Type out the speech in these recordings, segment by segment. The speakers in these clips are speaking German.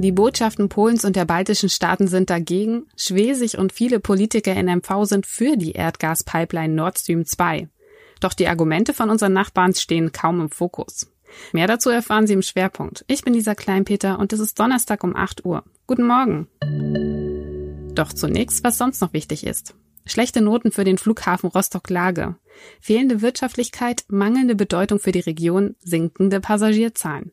Die Botschaften Polens und der baltischen Staaten sind dagegen, Schwesig und viele Politiker in MV sind für die Erdgaspipeline Nord Stream 2. Doch die Argumente von unseren Nachbarn stehen kaum im Fokus. Mehr dazu erfahren Sie im Schwerpunkt. Ich bin Lisa Kleinpeter und es ist Donnerstag um 8 Uhr. Guten Morgen. Doch zunächst, was sonst noch wichtig ist. Schlechte Noten für den Flughafen Rostock-Lage. Fehlende Wirtschaftlichkeit, mangelnde Bedeutung für die Region, sinkende Passagierzahlen.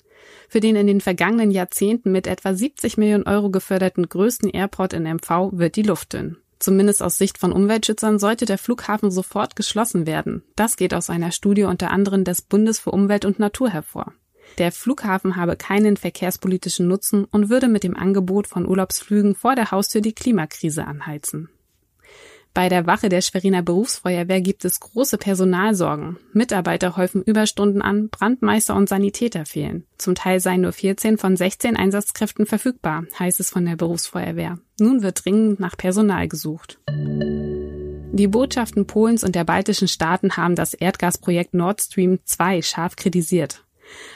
Für den in den vergangenen Jahrzehnten mit etwa 70 Millionen Euro geförderten größten Airport in MV wird die Luft dünn. Zumindest aus Sicht von Umweltschützern sollte der Flughafen sofort geschlossen werden. Das geht aus einer Studie unter anderem des Bundes für Umwelt und Natur hervor. Der Flughafen habe keinen verkehrspolitischen Nutzen und würde mit dem Angebot von Urlaubsflügen vor der Haustür die Klimakrise anheizen. Bei der Wache der Schweriner Berufsfeuerwehr gibt es große Personalsorgen. Mitarbeiter häufen Überstunden an, Brandmeister und Sanitäter fehlen. Zum Teil seien nur 14 von 16 Einsatzkräften verfügbar, heißt es von der Berufsfeuerwehr. Nun wird dringend nach Personal gesucht. Die Botschaften Polens und der baltischen Staaten haben das Erdgasprojekt Nord Stream 2 scharf kritisiert.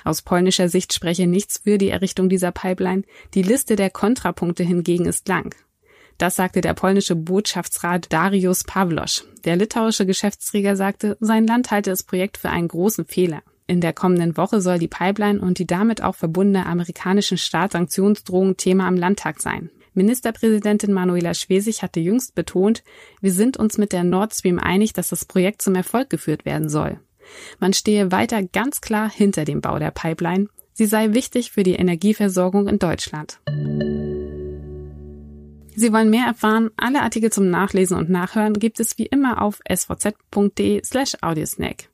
Aus polnischer Sicht spreche nichts für die Errichtung dieser Pipeline. Die Liste der Kontrapunkte hingegen ist lang. Das sagte der polnische Botschaftsrat Darius Pawlosch. Der litauische Geschäftsträger sagte, sein Land halte das Projekt für einen großen Fehler. In der kommenden Woche soll die Pipeline und die damit auch verbundene amerikanischen Staatssanktionsdrohung Thema am Landtag sein. Ministerpräsidentin Manuela Schwesig hatte jüngst betont, wir sind uns mit der Nord Stream einig, dass das Projekt zum Erfolg geführt werden soll. Man stehe weiter ganz klar hinter dem Bau der Pipeline. Sie sei wichtig für die Energieversorgung in Deutschland. Sie wollen mehr erfahren? Alle Artikel zum Nachlesen und Nachhören gibt es wie immer auf svz.de slash audiosnack.